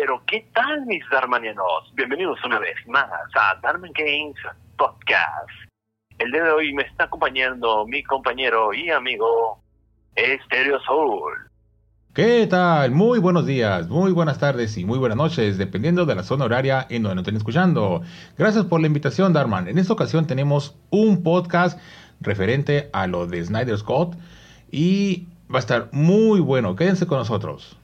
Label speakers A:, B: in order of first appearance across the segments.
A: Pero, ¿qué tal, mis Darmanianos? Bienvenidos una vez más a Darman Games Podcast. El día de hoy me está acompañando mi compañero y amigo Estéreo Soul.
B: ¿Qué tal? Muy buenos días, muy buenas tardes y muy buenas noches, dependiendo de la zona horaria en donde nos estén escuchando. Gracias por la invitación, Darman. En esta ocasión tenemos un podcast referente a lo de Snyder Scott y va a estar muy bueno. Quédense con nosotros.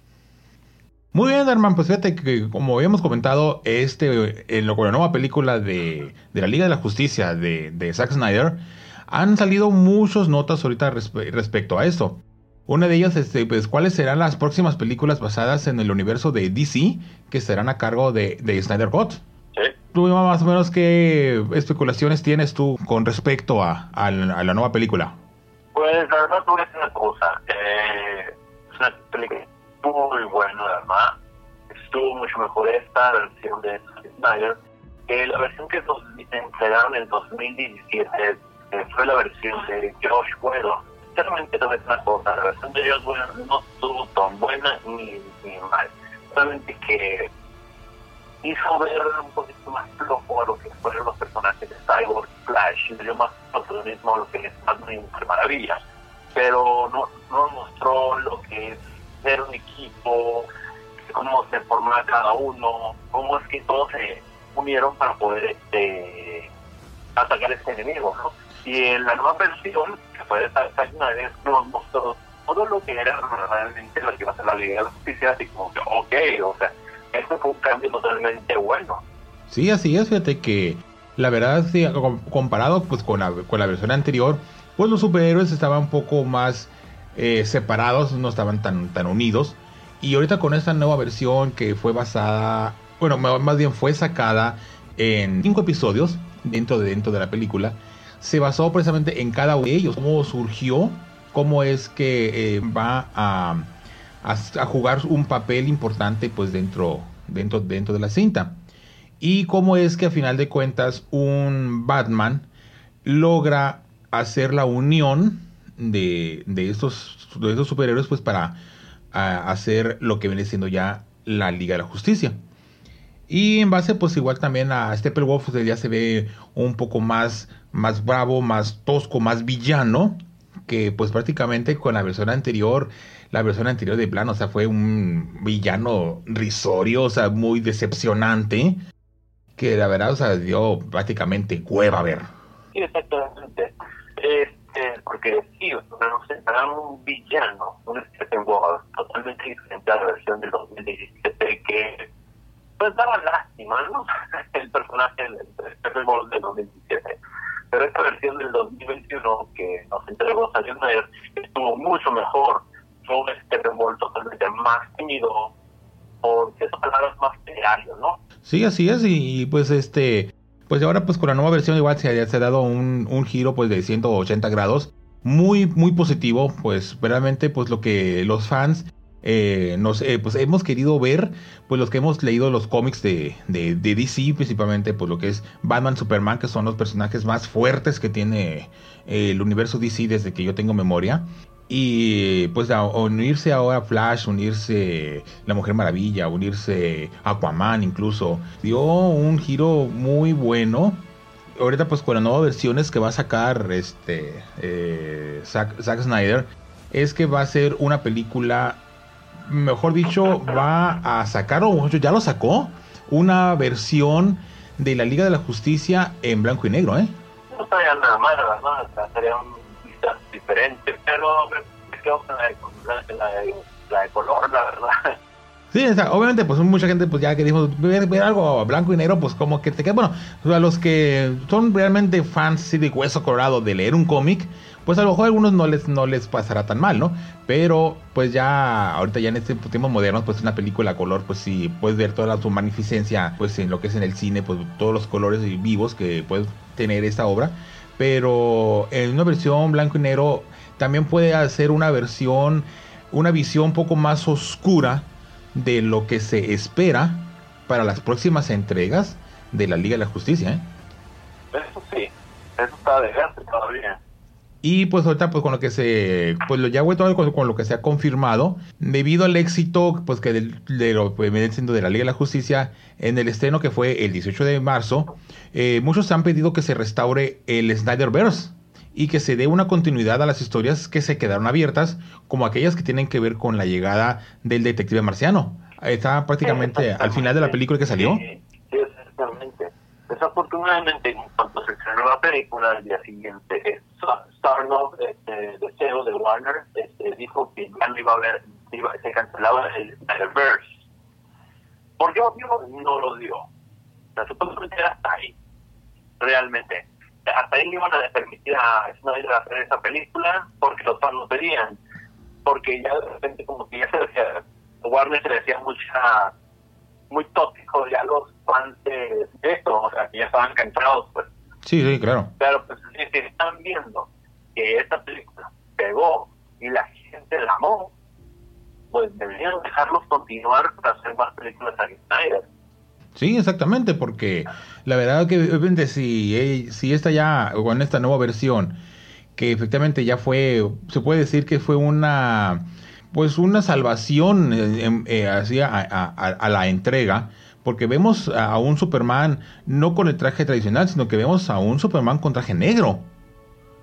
B: Muy bien, Darman, pues fíjate que como habíamos comentado, este, en lo, con la nueva película de, de, la Liga de la Justicia de, de Zack Snyder, han salido muchas notas ahorita respe respecto a esto. Una de ellas, este, pues, ¿cuáles serán las próximas películas basadas en el universo de DC que estarán a cargo de, de Snyder Cut?
A: Sí.
B: ¿Tú más o menos qué especulaciones tienes tú con respecto a, a, a la nueva película?
A: Pues la verdad, tú una cosa. Eh, es una película muy buena, además. Estuvo mucho mejor esta versión de Snyder que la versión que nos entregaron en 2017 eh, fue la versión de Josh Whedon sinceramente a decir una cosa, la versión de Dios bueno, no estuvo tan buena ni, ni mal. Solamente que hizo ver un poquito más flojo a lo que fueron los personajes de Cyborg Flash, y dio más protagonismo a lo que es Batman y Mujer Maravilla. Pero no, no mostró lo que es ser un equipo, cómo se formaba cada uno, cómo es que todos se unieron para poder este, atacar a este enemigo, ¿no? Y en la nueva versión fue de Zack Snyder nos mostró todo lo que era realmente lo que iba a ser la Liga de la Justicia, así como que, ok, o sea, esto fue un cambio totalmente bueno.
B: Sí, así es, fíjate que la verdad, sí, comparado pues con la, con la versión anterior, pues los superhéroes estaban un poco más eh, separados, no estaban tan, tan unidos. Y ahorita con esta nueva versión que fue basada, bueno, más bien fue sacada en cinco episodios dentro de, dentro de la película, se basó precisamente en cada uno de ellos, cómo surgió, cómo es que eh, va a, a, jugar un papel importante pues dentro, dentro, dentro de la cinta. Y cómo es que a final de cuentas un Batman logra hacer la unión de, de, estos, de estos superhéroes pues para hacer lo que viene siendo ya la Liga de la Justicia. Y en base, pues igual también a Steppenwolf pues, ya se ve un poco más, más bravo, más tosco, más villano. Que pues prácticamente con la versión anterior, la versión anterior de plano, o sea, fue un villano risorio, o sea, muy decepcionante. Que la verdad, o sea, dio prácticamente cueva a ver.
A: Exactamente. Este, porque sí, nos entraron un villano, un Steppenwolf, totalmente diferente a la versión del 2017 que pues daba lástima, ¿no? El personaje del Stephen Ball del 2017. Pero esta versión del 2021 que nos entregó Snyder estuvo mucho mejor. Fue un Stephen Ball totalmente más tímido, por ciertas palabras más teatrario, ¿no?
B: Sí, así es, y, y pues este, pues ahora pues con la nueva versión igual se, ha dado un, un giro pues de 180 grados, muy, muy positivo, pues realmente pues lo que los fans eh, nos, eh, pues hemos querido ver, pues los que hemos leído los cómics de, de, de, DC, principalmente pues lo que es Batman, Superman, que son los personajes más fuertes que tiene eh, el universo DC desde que yo tengo memoria. Y pues a unirse ahora Flash, unirse La Mujer Maravilla, unirse Aquaman incluso, dio un giro muy bueno. Ahorita pues con las nuevas versiones que va a sacar este eh, Zack, Snyder, es que va a ser una película mejor dicho, va a sacar, o ya lo sacó, una versión de la Liga de la Justicia en blanco y negro, ¿eh?
A: No estaría nada mal, ¿verdad? Sería un diferente, pero la de, color, la verdad.
B: Sí, o obviamente, pues mucha gente, pues ya que dijo, ver, ver, algo blanco y negro, pues como que te queda, bueno, a los que son realmente fans de hueso colorado de leer un cómic, pues a lo mejor a algunos no les, no les pasará tan mal, ¿no? Pero pues ya, ahorita ya en este tiempos modernos, pues una película a color, pues sí, puedes ver toda su magnificencia, pues en lo que es en el cine, pues todos los colores vivos que puede tener esta obra. Pero en una versión blanco y negro también puede hacer una versión, una visión un poco más oscura de lo que se espera para las próximas entregas de la Liga de la Justicia. ¿eh?
A: Eso sí, eso está de todavía.
B: Y pues ahorita pues con lo que se pues lo ya todo con, con, lo que se ha confirmado debido al éxito pues que de, de lo pues, de la Liga de la Justicia en el estreno que fue el 18 de marzo, eh, muchos han pedido que se restaure el Snyderverse y que se dé una continuidad a las historias que se quedaron abiertas, como aquellas que tienen que ver con la llegada del detective marciano. Está prácticamente al final de la película que salió.
A: Desafortunadamente, cuando se estrenó la película, al día siguiente, Starlog, este, de CEO de Warner, este, dijo que ya no iba a haber, iba, se cancelaba el Snyderverse. ¿Por qué motivo? No lo dio. O sea, supuestamente era hasta ahí. Realmente. Hasta ahí le iban a permitir a Snyder hacer esa película porque los fans lo pedían. Porque ya de repente, como que ya se decía, Warner se decía mucha muy tóxico ya los fans de esto, o sea, que ya estaban cansados, pues.
B: Sí, sí, claro.
A: Pero pues si están viendo que esta película pegó y la gente la amó, pues deberían dejarlos continuar para hacer más películas a Snyder.
B: Sí, exactamente, porque la verdad que obviamente si, si esta ya, con esta nueva versión, que efectivamente ya fue, se puede decir que fue una pues una salvación eh, eh, hacia a, la entrega, porque vemos a un Superman no con el traje tradicional, sino que vemos a un Superman con traje negro.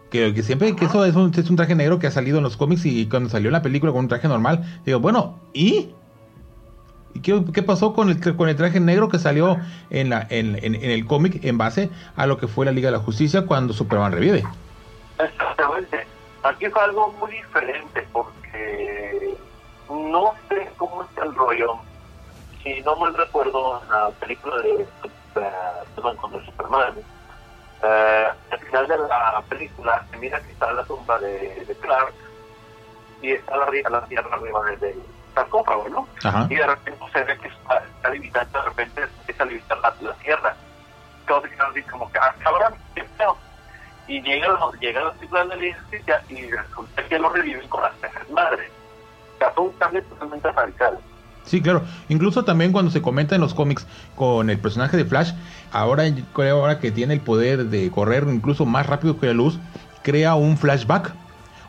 B: Que, que siempre que eso es un, es un, traje negro que ha salido en los cómics y cuando salió en la película con un traje normal, digo, bueno, ¿y? ¿Y qué, qué pasó con el, con el traje negro que salió en, la, en, en, en el cómic en base a lo que fue la Liga de la Justicia cuando Superman revive?
A: Exactamente. Aquí fue algo muy diferente porque no sé cómo está el rollo. Si no me recuerdo la película de Superman contra Superman, eh, al final de la película se mira que está la tumba de, Clark y está la, la tierra arriba del sarcófago, ¿no? Y de repente se ve que está, está limitando, de repente empieza a limitar la, la tierra. Entonces, como que, ah, cabrón, y llega, llega la película de la justicia y resulta que lo reviven con las pejas madres. O un cambio totalmente radical.
B: Sí, claro. Incluso también cuando se comenta en los cómics con el personaje de Flash, ahora creo ahora que tiene el poder de correr incluso más rápido que la luz, crea un flashback,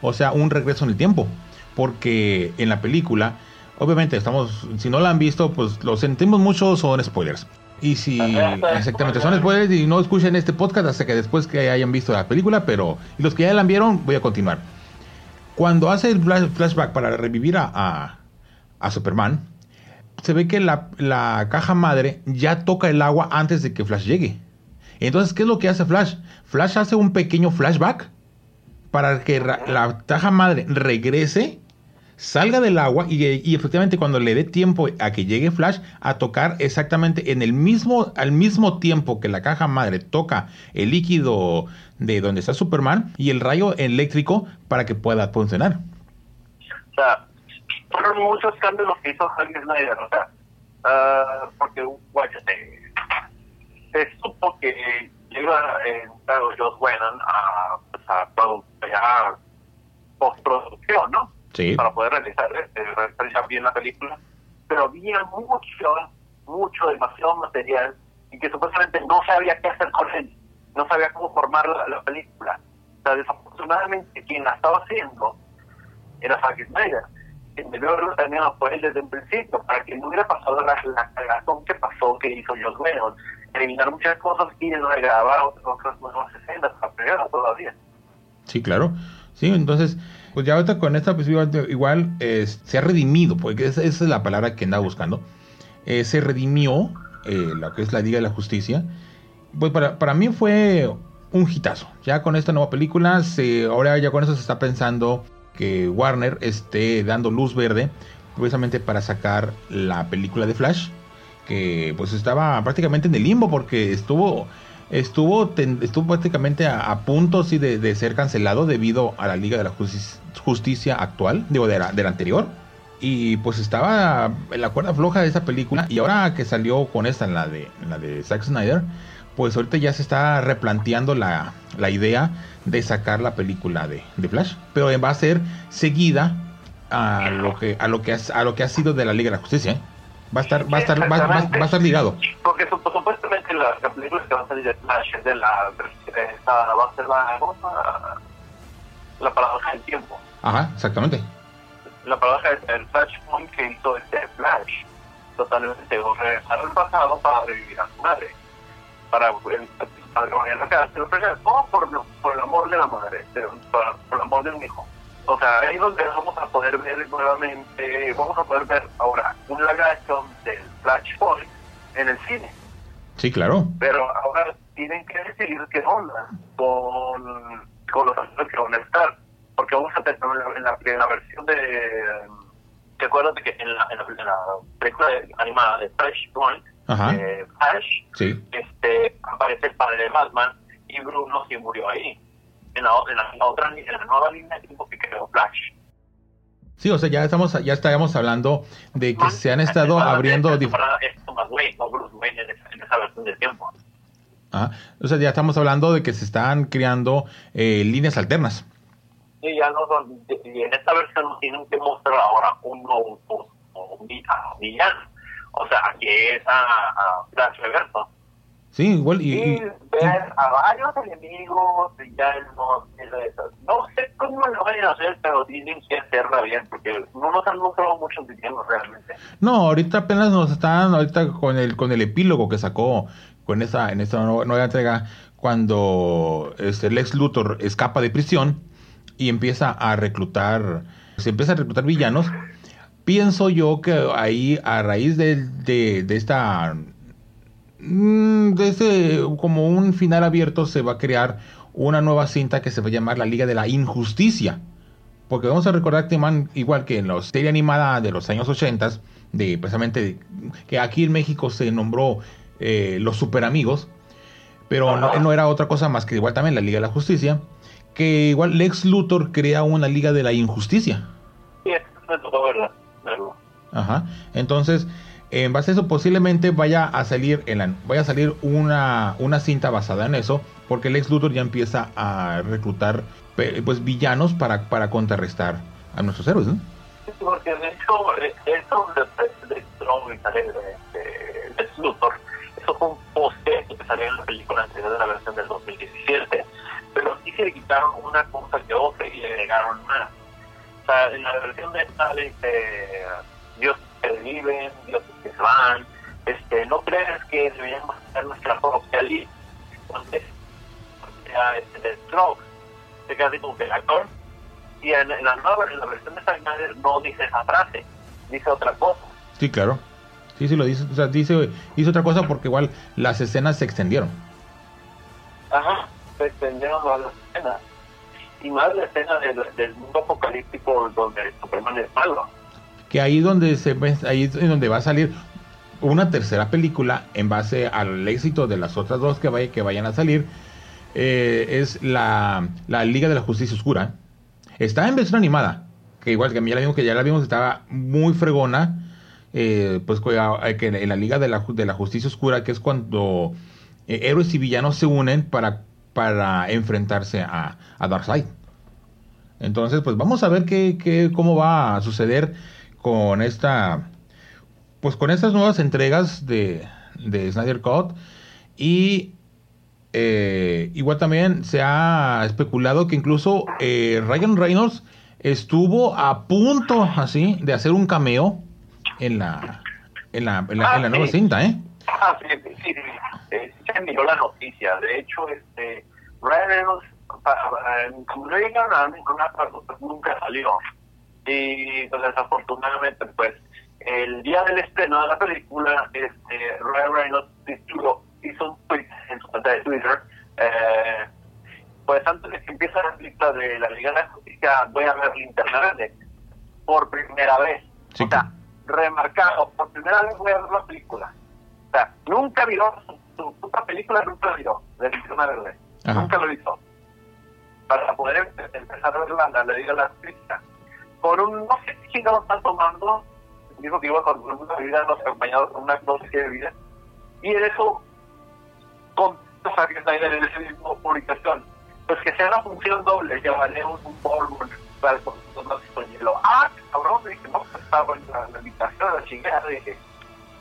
B: o sea, un regreso en el tiempo, porque en la película, obviamente estamos, si no la han visto, pues lo sentimos mucho, son spoilers. Y si exactamente son spoilers y no escuchen este podcast hasta que después que hayan visto la película, pero los que ya la vieron, voy a continuar. Cuando hace el flashback para revivir a, a, Superman, se ve que la, la, caja madre ya toca el agua antes de que Flash llegue. Entonces, ¿qué es lo que hace Flash? Flash hace un pequeño flashback para que la caja madre regrese salga del agua y, efectivamente cuando le dé tiempo a que llegue Flash a tocar exactamente en el mismo al mismo tiempo que la caja madre toca el líquido de donde está Superman y el rayo eléctrico para que pueda funcionar.
A: O sea, fueron muchos cambios los que hizo Javier Snyder, o sea, uh, porque guáchate, se supo que llega en Joss Whedon a, pues, a, a postproducción, ¿no? Para poder realizar, este, realizar bien la película, pero había mucho, mucho, demasiado material y que supuestamente no sabía qué hacer con él, no sabía cómo formar la, película. O sea, desafortunadamente quien la estaba haciendo era Zack Snyder. Quien debió haberlo terminado fue él desde un principio, para que no hubiera pasado la, la cagazón que pasó, que hizo Joss Whedon, eliminar muchas cosas y no grabar otras nuevas escenas, para todavía.
B: Sí, claro. Sí, entonces pues ya ahorita con esta pues igual se ha redimido, porque esa, es la palabra que andaba buscando. Eh, se redimió eh, lo que es la Liga de la Justicia. Pues para, para mí fue un hitazo. Ya con esta nueva película, se, ahora ya con eso se está pensando que Warner esté dando luz verde precisamente para sacar la película de Flash, que pues estaba prácticamente en el limbo porque estuvo estuvo, estuvo prácticamente a, punto de, ser cancelado debido a la Liga de la Justicia actual, digo, de la, anterior. Y pues estaba en la cuerda floja de esa película. Y ahora que salió con esta, la de, la de Zack Snyder, pues ahorita ya se está replanteando la, la idea de sacar la película de, Flash. Pero va a ser seguida a lo que, a lo que, a lo que ha sido de la Liga de la Justicia. ¿eh? Va a estar, va a estar, va, a estar ligado.
A: Porque supuestamente la, película que va a salir de Flash de la esta, va a ser la, la paradoja del tiempo.
B: Ajá, exactamente.
A: La paradoja del Flashpoint que hizo este Flash. Totalmente regresar al pasado para revivir a su madre. Para, para que a la cárcel. Por el amor de la madre, por, por el amor de un hijo. O sea, ahí es donde vamos a poder ver nuevamente, vamos a poder ver ahora un live del Flashpoint en el cine.
B: Sí, claro.
A: Pero ahora tienen que decidir qué onda con, con los actores que van a estar. Porque vamos a tener en la, en la, versión de... ¿Te acuerdas de que en la, en la, película animada de Flashpoint,
B: de
A: Flash, este, aparece el padre de Batman y Bruno sí murió ahí en la, en la, otra en la nueva línea de tiempo que creó Flash.
B: Sí, o sea, ya estamos ya estábamos hablando de que se han estado abriendo
A: es Thomas Wayne, no Bruce Wayne en esa, versión de tiempo.
B: Ah, o sea, ya estamos hablando de que se están creando eh, líneas alternas.
A: Sí, ya no son, y en esta versión tienen que mostrar ahora un, un, un, un villano. O sea, aquí es a, a Flash Reverso.
B: Sí, igual. Y,
A: y, ver a varios enemigos y ya no, no sé cómo lo vayan a hacer, pero tienen que hacerla bien, porque no nos han mostrado muchos villanos realmente.
B: No, ahorita apenas nos están, ahorita con el con el epílogo que sacó con esa en esta nueva, entrega, cuando este, Lex Luthor escapa de prisión y empieza a reclutar, se empieza a reclutar villanos. Pienso yo que ahí, a raíz de, de, de esta desde como un final abierto se va a crear una nueva cinta que se va a llamar la Liga de la Injusticia. Porque vamos a recordar que igual que en la serie animada de los años 80, de precisamente que aquí en México se nombró eh, los super amigos, pero no, era otra cosa más que igual también la Liga de la Justicia, que igual Lex Luthor crea una Liga de la Injusticia.
A: Sí, tocó verlo.
B: Ajá. Entonces, en base a eso posiblemente vaya a salir en vaya a salir una, una cinta basada en eso, porque el ex Luthor ya empieza a reclutar pues villanos para, para contrarrestar a nuestros héroes, ¿no?
A: Porque de hecho, eh, eso de, de Strong y sale de, Lex Luthor, eso fue un poste que salió en la película anterior de la versión del 2017, pero aquí se le quitaron una cosa que otra y le agregaron más. O sea, en la versión de esta, este, Dios que viven, Dios que se van. Este, ¿No crees que deberíamos hacer nuestra propia lista? Entonces, sea este, de Stroke, se queda así como que el actor. Y en, en, la nueva en la versión de Snyder no dice esa frase, dice otra cosa.
B: Sí, claro. Sí, sí lo dice, o sea, dice, dice otra cosa porque igual las escenas se extendieron.
A: Ajá, se extendieron las escenas. Y más la escena del, del mundo apocalíptico donde Superman es malo
B: que ahí donde se ahí es donde va a salir una tercera película en base al éxito de las otras dos que, vaya, que vayan a salir eh, es la, la, Liga de la Justicia Oscura. Está en versión animada que igual que ya la vimos que ya la vimos estaba muy fregona eh, pues eh, que en la Liga de la, de la Justicia Oscura que es cuando eh, héroes y villanos se unen para, para enfrentarse a, a Darkseid. Entonces pues vamos a ver qué, qué, cómo va a suceder con esta pues con estas nuevas entregas de, de Snyder Cut y eh, igual también se ha especulado que incluso eh, Ryan Reynolds estuvo a punto así de hacer un cameo en la en la, en la,
A: ah,
B: en la nueva cinta, ¿eh?
A: Ah, sí, sí, sí, eh, se envió la noticia. De hecho, este Ryan Reynolds, como no llegaron a ninguna parte, nunca salió y pues desafortunadamente pues el día del estreno de la película este Ryan Reynolds hizo un tweet en su cuenta de Twitter eh, pues antes de que empiece la película de la Liga de la Justicia voy a ver Linterna Verde por primera vez
B: sí.
A: o sea remarcado por primera vez voy a ver la película o sea nunca vio su, su, película nunca la vio de Linterna Verde
B: Ajá.
A: nunca lo hizo para poder empezar a ver la, la Liga de la Justicia por un, no sé qué chingados están tomando, dijo que iba con una bebida, nos acompañado con una dosis de bebida, y en eso, con Zack Snyder en esa misma publicación, pues que sea una función doble, llevaremos un polvo para con hielo. Ah, cabrón, dije, no, pues estaba en la, a la chingada, dije.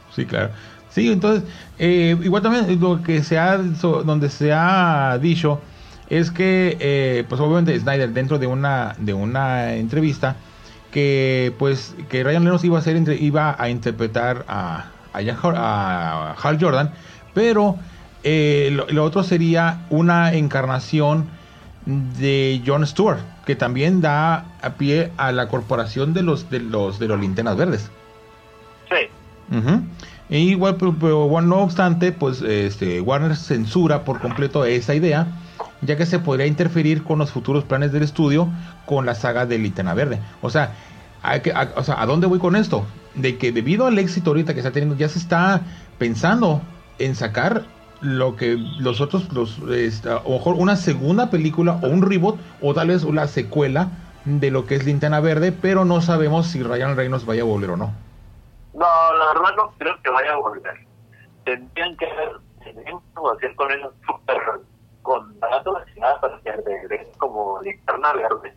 B: Sí, claro. Sí, entonces, eh, igual también lo que se ha, donde se ha dicho es que, eh, pues obviamente Snyder dentro de una, de una entrevista, que pues que Ryan Reynolds iba a, hacer, iba a interpretar a, a, Hal Jordan, pero eh, lo, otro sería una encarnación de John Stewart, que también da a pie a la corporación de los de los de los linternas verdes.
A: Sí.
B: E igual, pero, no obstante, pues este, Warner censura por completo esa idea, ya que se podría interferir con los futuros planes del estudio con la saga de Linterna Verde. O sea, a, o sea, ¿a dónde voy con esto? De que debido al éxito ahorita que está teniendo, ya se está pensando en sacar lo que los otros, los, a lo mejor una segunda película o un reboot o tal vez una secuela de lo que es Linterna Verde, pero no sabemos si Ryan Reynolds vaya a volver o no.
A: No, la verdad no creo que vaya a volver. Tendrían que tendrían que hacer con él super contrato para que regrese como linterna verde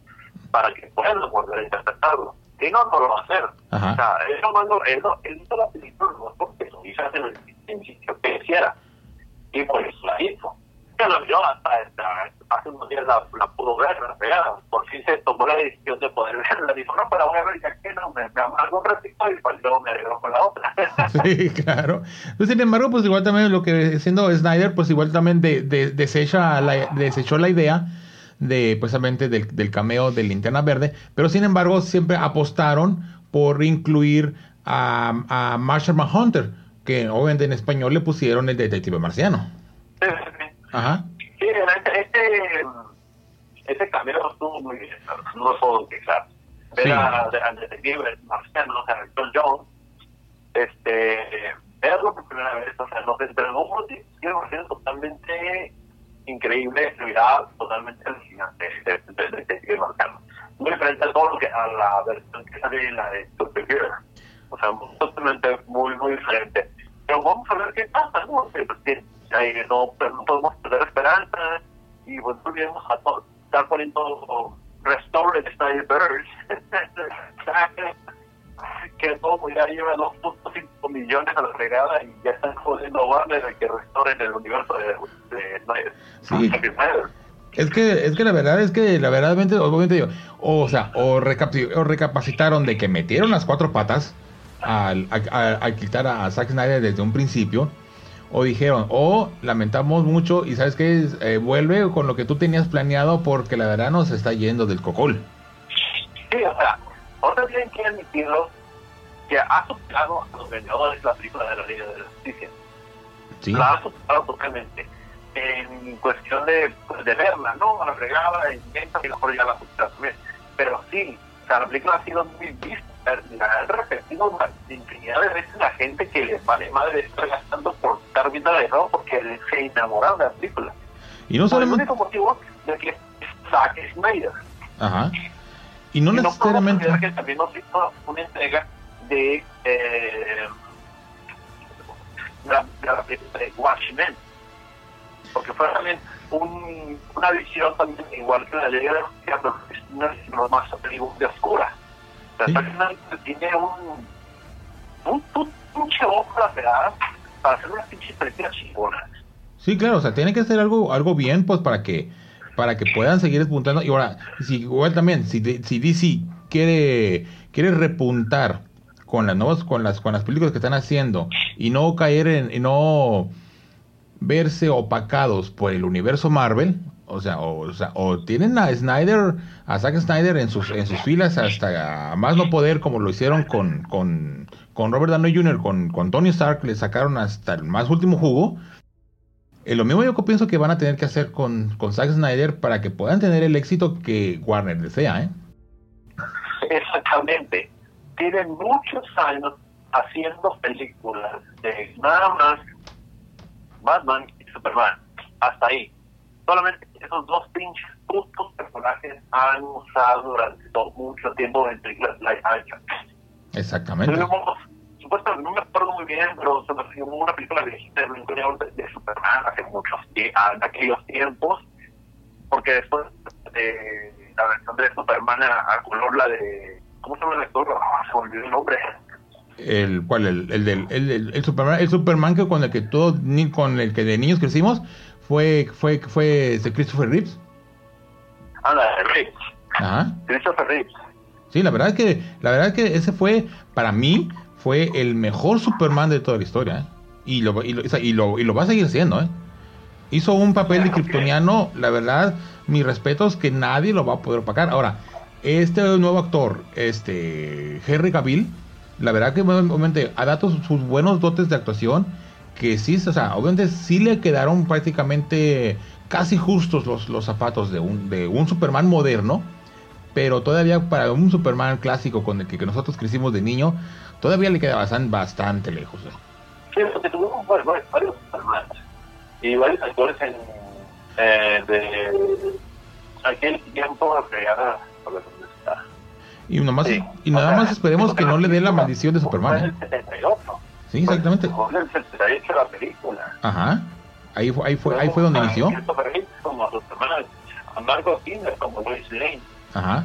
A: para que puedan volver a interpretarlo. Si no, no lo va a hacer. O sea, eso no, él, no, él la película no porque lo hizo en el principio que quisiera y por eso la hizo. Pero yo hasta, hace unos días la, la pudo ver, la. Por fin se tomó la decisión de poder verla. Dijo, no, pero voy a ver ya que no, me, me amargo un ratito y pues luego me alegro con la otra.
B: sí, claro. Pues, sin embargo, pues igual también lo que siendo Snyder, pues igual también de, de, desecha la, desechó la idea de precisamente del, del cameo de Linterna Verde, pero sin embargo siempre apostaron por incluir a, a Marshall Manhunter que obviamente en español le pusieron el detective marciano.
A: Sí, sí, Ajá. Sí, este, este, este cameo estuvo muy bien, no lo puedo quejar. Ver al detective marciano, o sea, John Jones, este, verlo por primera vez, o sea, nos entregó un detective totalmente increíble, mirada totalmente alucinante del detective marciano. Muy diferente a todo lo que a la versión que sale en la de Superhero. O sea, totalmente muy, muy diferente pero vamos a ver qué pasa, ¿no? Pues, no, pues, no podemos pues volvemos a estar poniendo Restore Style Birds que todo ya lleva 2.5 millones a la fregada y ya están jodiendo Warner de que restoren el universo de, de Snyder. Sí.
B: Es que, es que la verdad es que la verdad obviamente o sea, o, recapacitaron de que metieron las cuatro patas al, a, quitar a Zack Snyder desde un principio, o dijeron, o oh, lamentamos mucho y sabes que eh, vuelve con lo que tú tenías planeado porque la verdad nos está yendo del cocol.
A: Sí, o sea, ahora tienen que admitirlo que ha superado a los vendedores la película de la Liga de la Justicia. Sí. La ha superado totalmente. En cuestión de, pues, de verla, ¿no? A la fregada, y mejor ya la superado también. Pero sí, o sea, la película ha sido muy vista la han repetido infinidad de veces la gente que les vale madre estar gastando por viendo la de nuevo porque se enamoraron de la película.
B: Y no solamente...
A: el único motivo de que Zack Snyder.
B: Ajá. Y no, necesariamente...
A: que también nos hizo una entrega de... Eh, la, la película de Watchmen. Porque fue también un, una visión también igual que la ley de la justicia, pero es una visión más de oscura ¿Sí? tiene un, un, un pinche ojo la pegada para hacer unas pinches películas chingonas.
B: Sí, claro, o sea, tiene que ser algo, algo bien, pues, para que, para que puedan seguir despuntando. Y ahora, si igual también, si, si DC quiere, quiere repuntar con las nuevas, con las, con las películas que están haciendo y no caer en, y no verse opacados por el universo Marvel, o sea, o, sea, o tienen a Snyder, a Zack Snyder en sus, en sus filas hasta más no poder, como lo hicieron con, con, con Robert Downey Jr., con, con Tony Stark, le sacaron hasta el más último jugo. Eh, lo mismo yo pienso que van a tener que hacer con, con Zack Snyder para que puedan tener el éxito que Warner desea, ¿eh?
A: Exactamente. Tienen muchos años haciendo películas de nada más Batman y Superman. Hasta ahí solamente esos dos pinches putos personajes han usado durante todo, mucho tiempo en películas live action.
B: Exactamente.
A: supuestamente, no me acuerdo muy bien, pero se me filmó una película de, de, de Superman hace muchos en aquellos tiempos, porque después de la versión de Superman a, color, la de. ¿Cómo se llama el actor? Ah, se volvió el nombre.
B: El, ¿Cuál? El, el, del, el, el, Superman, el Superman que con el que todos, con el que de niños crecimos, fue, fue, fue Christopher Reeves.
A: Ah, la de Reeves.
B: Ajá.
A: Christopher Reeves.
B: Sí, la verdad es que, la verdad es que ese fue, para mí, fue el mejor Superman de toda la historia. ¿eh? Y, lo, y, lo, y, lo, y lo va a seguir siendo, ¿eh? Hizo un papel de kryptoniano, la verdad, mi respeto es que nadie lo va a poder pagar. Ahora, este nuevo actor, este Henry Cavill, la verdad que obviamente ha dado sus buenos dotes de actuación, que sí, o sea, obviamente sí le quedaron prácticamente casi justos los, los zapatos de un, de un Superman moderno, pero todavía para un Superman clásico con el que, que nosotros crecimos de niño, todavía le queda bastante, bastante lejos. ¿eh?
A: Sí, porque tuvimos varios, varios Superman y varios actores en, eh, de aquel tiempo fregada por la está.
B: Y, nomás, sí. y nada o sea, más esperemos que no le dé la maldición de Superman.
A: 78.
B: Sí, exactamente.
A: En el 78 la película.
B: Ajá. Ahí fue, ahí fue, ahí fue donde inició.
A: Como Superman, a Margot Kidder como Lois Lane.
B: Ajá.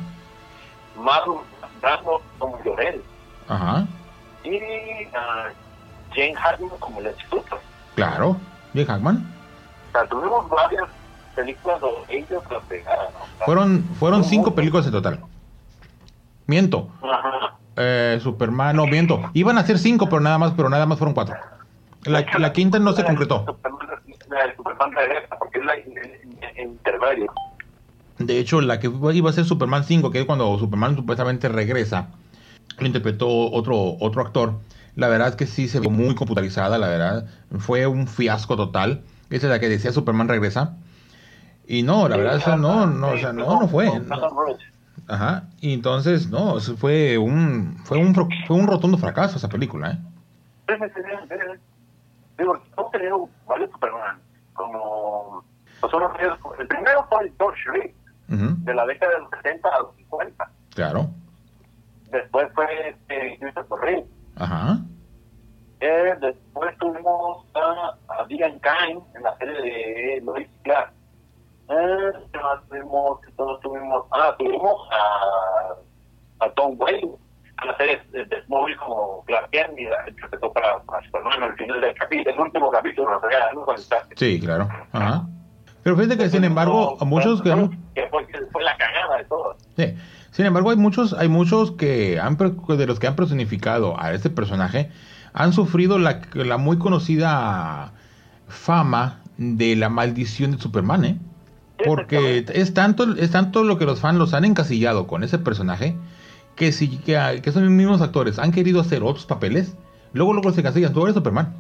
A: Marlon Brando como Llorel.
B: Ajá.
A: Y uh, Jane Hackman como Lex Luthor.
B: Claro, Jane Hackman.
A: O sea, tuvimos varias películas donde ellos la pegaron. ¿no?
B: Fueron, fueron cinco películas en total. Miento.
A: Ajá.
B: Eh, Superman, no, miento. Iban a ser cinco, pero nada más, pero nada más fueron cuatro. La, la quinta no se concretó.
A: Superman, la Superman regresa, porque es la intermedio.
B: De hecho, la que iba a ser Superman 5, que es cuando Superman supuestamente regresa, lo interpretó otro, otro actor. La verdad es que sí se vio muy computarizada, la verdad. Fue un fiasco total. Esa es la que decía Superman regresa. Y no, la verdad, esa no, no, o sea, no, no fue. No. Ajá. Y entonces, no, fue un, fue un, fue un rotundo fracaso esa película, ¿eh?
A: Digo, hemos tenido varios Superman, como... Pues uno, el primero fue el George Reed, uh -huh. de la década de los 70 a los 50.
B: Claro.
A: Después fue eh, Christopher.
B: Ajá.
A: Eh, después tuvimos a, a Diane Kine en la serie de Lois Clark. Eh, ¿Qué más tuvimos? Todos tuvimos, ah, tuvimos a, a Tom Wayne en la serie de, de como Clark Kent y interpretó para, para Superman al final del capítulo, el último capítulo, no sé, ¿no?
B: Sí, claro. Ajá. Pero fíjate que, sin embargo, a muchos que.
A: Que fue, la cagada de todo.
B: Sí. Sin embargo, hay muchos, hay muchos que han, de los que han personificado a este personaje, han sufrido la, la muy conocida fama de la maldición de Superman, ¿eh? Porque es tanto, es tanto lo que los fans los han encasillado con ese personaje, que si que, que esos mismos actores han querido hacer otros papeles, luego luego se encasillan, tú eres Superman.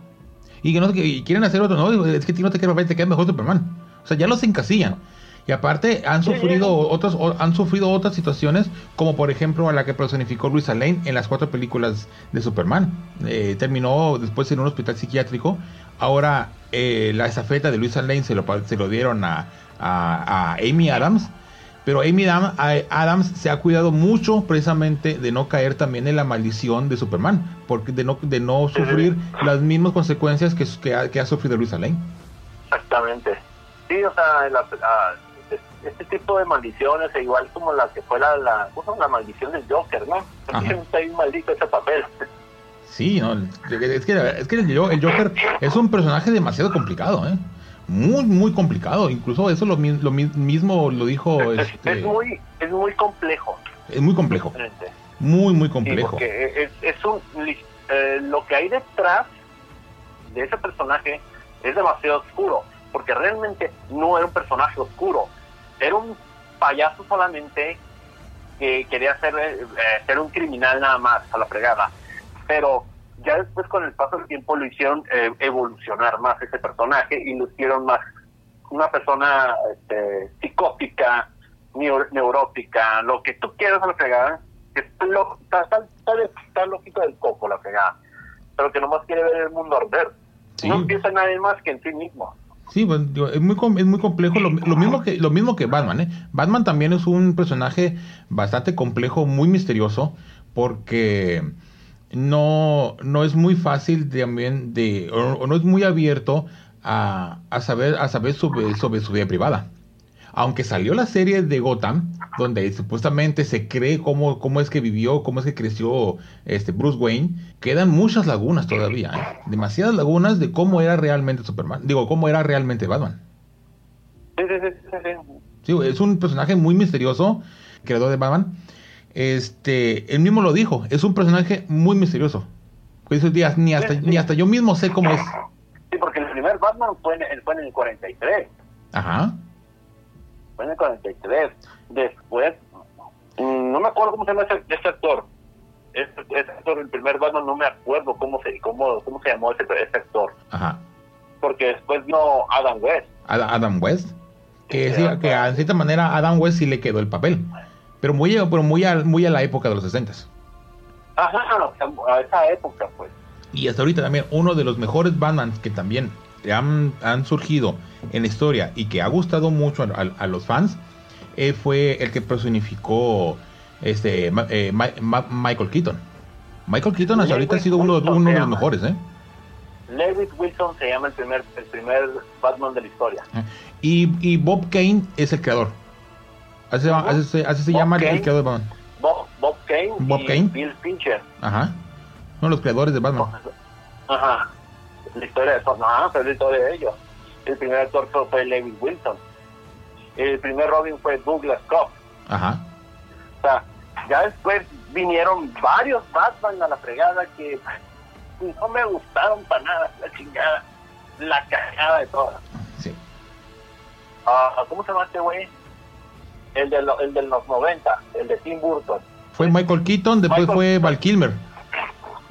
B: Y que no y quieren hacer otro, no, es que no te queda te queda mejor Superman. O sea, ya los encasillan. Y aparte han sufrido otras han sufrido otras situaciones, como por ejemplo a la que personificó Luisa Lane en las cuatro películas de Superman. Eh, terminó después en un hospital psiquiátrico. Ahora eh, la estafeta de Luisa Lane se lo, se lo dieron a, a, a Amy Adams. Pero Amy Adams se ha cuidado mucho precisamente de no caer también en la maldición de Superman, porque de no, de no sufrir las mismas consecuencias que, que, ha, que ha sufrido Luisa Lane.
A: Exactamente. Sí, o sea, la, la este tipo de maldiciones, igual como la que fue la, la, la maldición del Joker, ¿no? Está ahí maldito ese papel.
B: Sí, no, es que, es que el, el Joker es un personaje demasiado complicado, ¿eh? Muy, muy complicado. Incluso eso lo, lo mismo lo dijo.
A: Es,
B: este...
A: es, muy, es muy complejo.
B: Es muy complejo. Muy, muy complejo.
A: Sí, porque es, es un, eh, lo que hay detrás de ese personaje es demasiado oscuro. Porque realmente no era un personaje oscuro era un payaso solamente que quería ser, eh, ser un criminal nada más, a la fregada. Pero ya después con el paso del tiempo lo hicieron eh, evolucionar más ese personaje y lo hicieron más una persona este, psicótica, neurótica, lo que tú quieras a la fregada, que está, lo, está, está, está, está loquito del coco la fregada, pero que nomás quiere ver el mundo arder. Sí. No piensa nadie más que en sí mismo.
B: Sí, es muy es muy complejo, lo, lo, mismo que lo mismo que Batman, ¿eh? Batman también es un personaje bastante complejo, muy misterioso, porque no, no es muy fácil también de, o, o no es muy abierto a, a saber, a saber sobre, sobre su vida privada. Aunque salió la serie de Gotham, donde supuestamente se cree cómo, cómo es que vivió, cómo es que creció este Bruce Wayne, quedan muchas lagunas todavía, ¿eh? demasiadas lagunas de cómo era realmente Superman, digo, cómo era realmente Batman.
A: Sí, sí, sí, sí.
B: Sí, es un personaje muy misterioso, creador de Batman. Este, él mismo lo dijo, es un personaje muy misterioso. Esos días ni hasta, ni hasta yo mismo sé cómo es.
A: Sí, porque el primer Batman fue en, fue en el 43.
B: Ajá.
A: Fue en el 43. Después, mm, no me acuerdo cómo se llama ese, ese actor. Ese, ese actor, el primer Batman, no me acuerdo cómo se, cómo, cómo se llamó ese, ese actor.
B: Ajá.
A: Porque después no Adam West.
B: Ad- Adam West. Que,
A: Sí,
B: que
A: West.
B: de cierta manera Adam West sí le quedó el papel. Pero muy, pero muy, a, muy a la época de los 60
A: Ajá, a esa época, pues.
B: Y hasta ahorita también uno de los mejores Batman que también han, han surgido en la historia y que ha gustado mucho a, a- a los fans eh, fue el que personificó este eh, Ma- Ma- Michael Keaton. Michael Keaton hasta ahorita ha sido uno, uno de los mejores, ¿eh?
A: Levitt Wilson se llama el primer, el primer Batman de la historia.
B: Y, y Bob Kane es el creador. Así, se llama- así así se llama el- el
A: Kane.
B: creador de Batman.
A: Bob, Bob Kane
B: Bob
A: y
B: Kane.
A: Bill Fincher.
B: Ajá. Uno de los creadores de Batman.
A: Ajá. La historia de Ajá, fue la historia de ellos. El primer actor fue, Levitt Wilson. El primer Robin fue Douglas Cobb.
B: Ajá.
A: O sea, ya después vinieron varios Batman a la fregada que no me gustaron para nada, la chingada, la cagada de todas.
B: Sí.
A: Ah, ¿Cómo se llama este güey? El de, lo- el de los 90, el de Tim Burton.
B: Fue Michael Keaton, después
A: Michael
B: fue. Val Kilmer.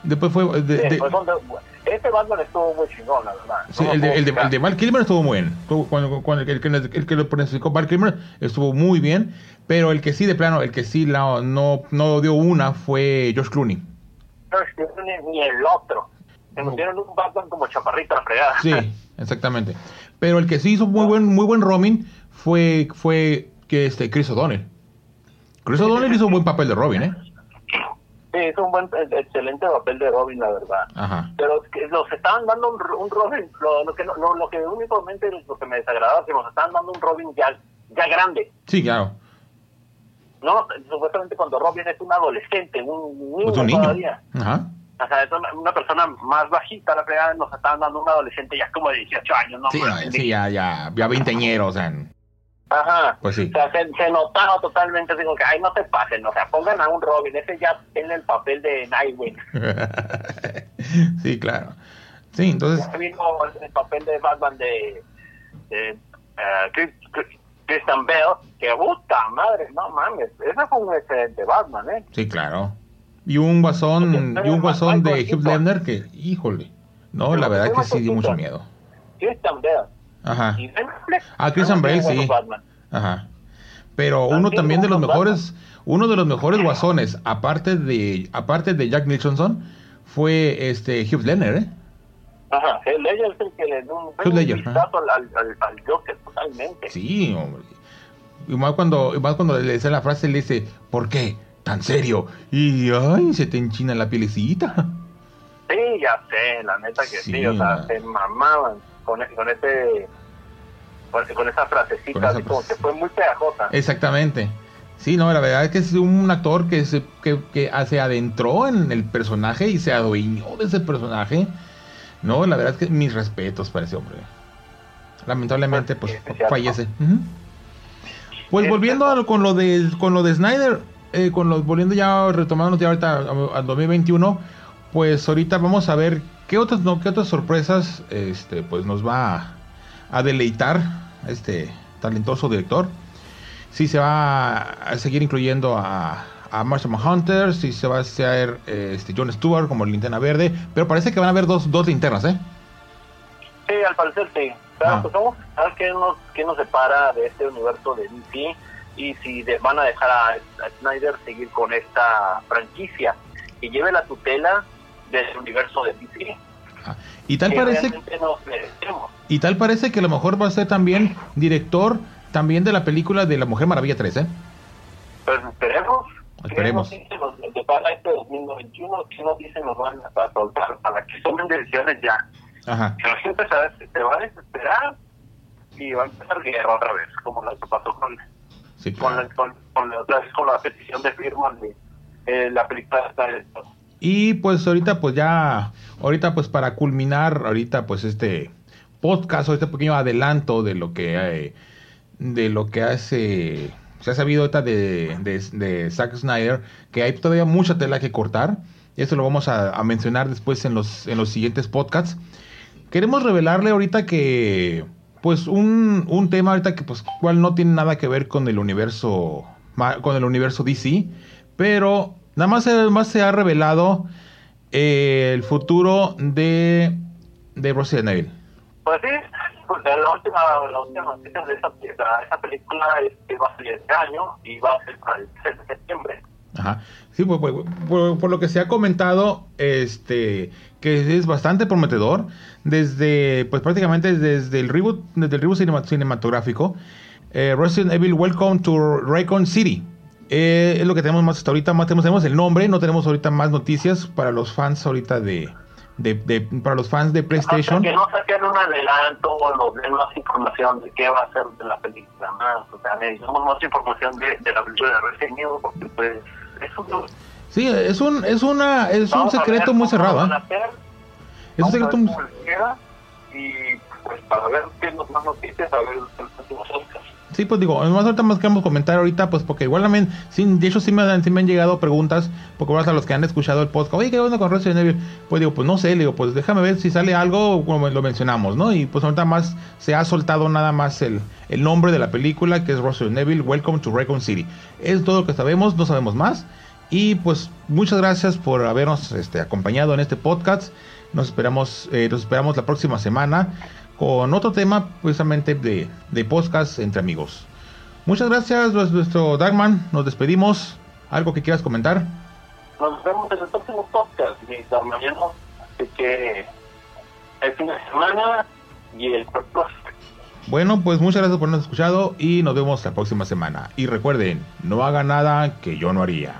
B: Después fue... de-
A: Sí,
B: de-
A: pues, donde- ese Batman estuvo muy chingón, la verdad.
B: Sí,
A: No
B: el de, el, de,
A: quejar.
B: el de Val Kilmer estuvo muy bien. Estuvo- cuando, cuando el, que, el que lo personificó Val Kilmer estuvo muy bien. Pero el que sí, de plano, el que sí la- no, no dio una fue George Clooney.
A: No, ni, ni el otro. Se metieron un Batman como chaparrito la fregada.
B: Sí, exactamente. Pero el que sí hizo muy buen, muy buen Robin fue, fue que este Chris O'Donnell. Chris O'Donnell hizo un buen papel de Robin, ¿eh?
A: Sí, es un buen, eh, excelente papel de Robin, la verdad.
B: Ajá.
A: Pero que nos estaban dando un, un Robin, lo, lo que, no- lo, lo que únicamente lo que me desagradaba es que nos estaban dando un Robin ya, ya grande.
B: Sí, claro.
A: No, supuestamente cuando Robin es un adolescente, un niño,
B: Es un niño.
A: todavía.
B: Ajá.
A: O sea, es una, una persona más bajita, la fregada nos estaban dando un adolescente ya como de 18 años, ¿no?
B: Sí, ya, ya, ya veinteañero, o sea,
A: Ajá.
B: pues sí.
A: O sea, se, se notaba totalmente, digo que, ay, no se pasen, o sea, pongan a un Robin, ese ya tiene el papel de Nightwing.
B: sí, claro. Sí, entonces,
A: Ya vino el papel de Batman de, de Chris- Chris- Christian Bell, que puta madre, no mames, ese fue un excelente Batman, ¿eh?
B: sí, claro. Y un guasón, y un guasón de Hugh Ledger que, híjole, no, la verdad que sí dio mucho miedo.
A: Christian Bell.
B: Ajá.
A: Y Ben Affleck,
B: Ah, Christian Bale, sí.
A: Batman.
B: Ajá. Pero uno también de los mejores, uno de los mejores guasones, aparte de, aparte de Jack Nicholson, fue este Hugh Ledger, ¿eh?
A: Ajá, el Ledger es el que le dio un,
B: Ledger,
A: vistazo al, al, al- al Joker totalmente.
B: Sí, hombre. Y más cuando, y más cuando le dice la frase, le dice, ¿por qué? Tan serio. Y ay, se te enchina la pielecita.
A: Sí, ya sé, la neta que sí,
B: Sí,
A: o sea, se mamaban con, con ese con, esa frasecita,
B: Con esa
A: así como que fue muy pegajosa.
B: Exactamente. Sí, no, la verdad es que es un actor que se, que, que se adentró en el personaje y se adueñó de ese personaje. No, la verdad es que mis respetos para ese hombre. Lamentablemente, pues
A: Pues,
B: fallece. Ujú. Pues
A: Es
B: volviendo a lo- con lo de con lo de Snyder, eh, con los volviendo ya retomándonos ya ahorita al 2021, pues ahorita vamos a ver qué otras no qué otras sorpresas este pues nos va a, a deleitar este talentoso director. Si se va a seguir incluyendo a, a Marshall Hunter, si se va a hacer este John Stewart como linterna verde, pero parece que van a haber dos, dos linternas, ¿eh?
A: Sí, al parecer sí.
B: Ah.
A: pues vamos a ver qué nos, qué nos separa de este universo de DC y si de- van a dejar a, a Snyder seguir con esta franquicia y lleve la tutela del universo de DC.
B: Ah, Y tal parece y tal parece que a lo mejor va a ser también director también de la película de la Mujer Maravilla 3, ¿eh?
A: Pues esperemos.
B: Esperemos.
A: ¿Qué nos dicen los- para este 2021? ¿Qué nos dicen nos van a soltar? Para que tomen decisiones ya.
B: Ajá.
A: Que la gente se, se va a desesperar y va a empezar guerra otra vez, como lo que pasó con,
B: Sí,
A: con,
B: claro.
A: la, con, con la con la petición de firmas de eh, la película de Snyder.
B: Y pues ahorita pues ya ahorita pues para culminar ahorita pues este podcast o este pequeño adelanto de lo que eh, de lo que hace, se ha sabido ahorita de, de, Zack Snyder, que hay todavía mucha tela que cortar. Eso lo vamos a, a mencionar después en los, en los siguientes podcasts. Queremos revelarle ahorita que, pues, un, un tema ahorita que, pues, cual no tiene nada que ver con el universo, con el universo DC, pero nada más, más se ha revelado eh, el futuro de, de Resident Evil.
A: Pues sí, pues la última, la última noticia de esa, de esa película es que va a salir este año y va a ser para el 6 de septiembre.
B: Ajá. Sí, pues, pues, por, por, lo que se ha comentado, este, que es bastante prometedor, desde, pues prácticamente desde el reboot, desde el reboot cinema, cinematográfico, eh, Resident Evil Welcome to Raycon City. Eh, es lo que tenemos más hasta ahorita, más tenemos, tenemos el nombre, no tenemos ahorita más noticias para los fans ahorita de, de, de, para los fans de PlayStation.
A: Hasta que no saquen un adelanto o nos den más información de qué va a ser de la película más, o sea, necesitamos más información de, de la película de Resident Evil porque pues es un...
B: Sí, es un, es una, es un secreto muy cerrado. ¿eh?
A: Es un secreto muy... Y pues para ver qué nos más noticias, a ver los próximos.
B: Sí, pues digo, más ahorita más queremos comentar ahorita, pues porque igual también, sí, de hecho sí me, han, llegado preguntas, porque ahora a los que han escuchado el podcast, oye, ¿qué onda con Resident Evil? Pues digo, pues no sé, le digo, pues déjame ver si sale algo, como lo mencionamos, ¿no? Y pues ahorita más se ha soltado nada más el, el nombre de la película, que es Resident Evil, Welcome to Raycon City. Es todo lo que sabemos, no sabemos más. Y pues muchas gracias por habernos este, acompañado en este podcast. Nos esperamos, eh, nos esperamos la próxima semana con otro tema precisamente de, de podcast entre amigos. Muchas gracias, nuestro Dagman. Nos despedimos. ¿Algo que quieras comentar?
A: Nos vemos en el próximo podcast, mi mañana. Así que el fin de semana y el próximo.
B: Bueno, pues muchas gracias por habernos escuchado y nos vemos la próxima semana. Y recuerden, no haga nada que yo no haría.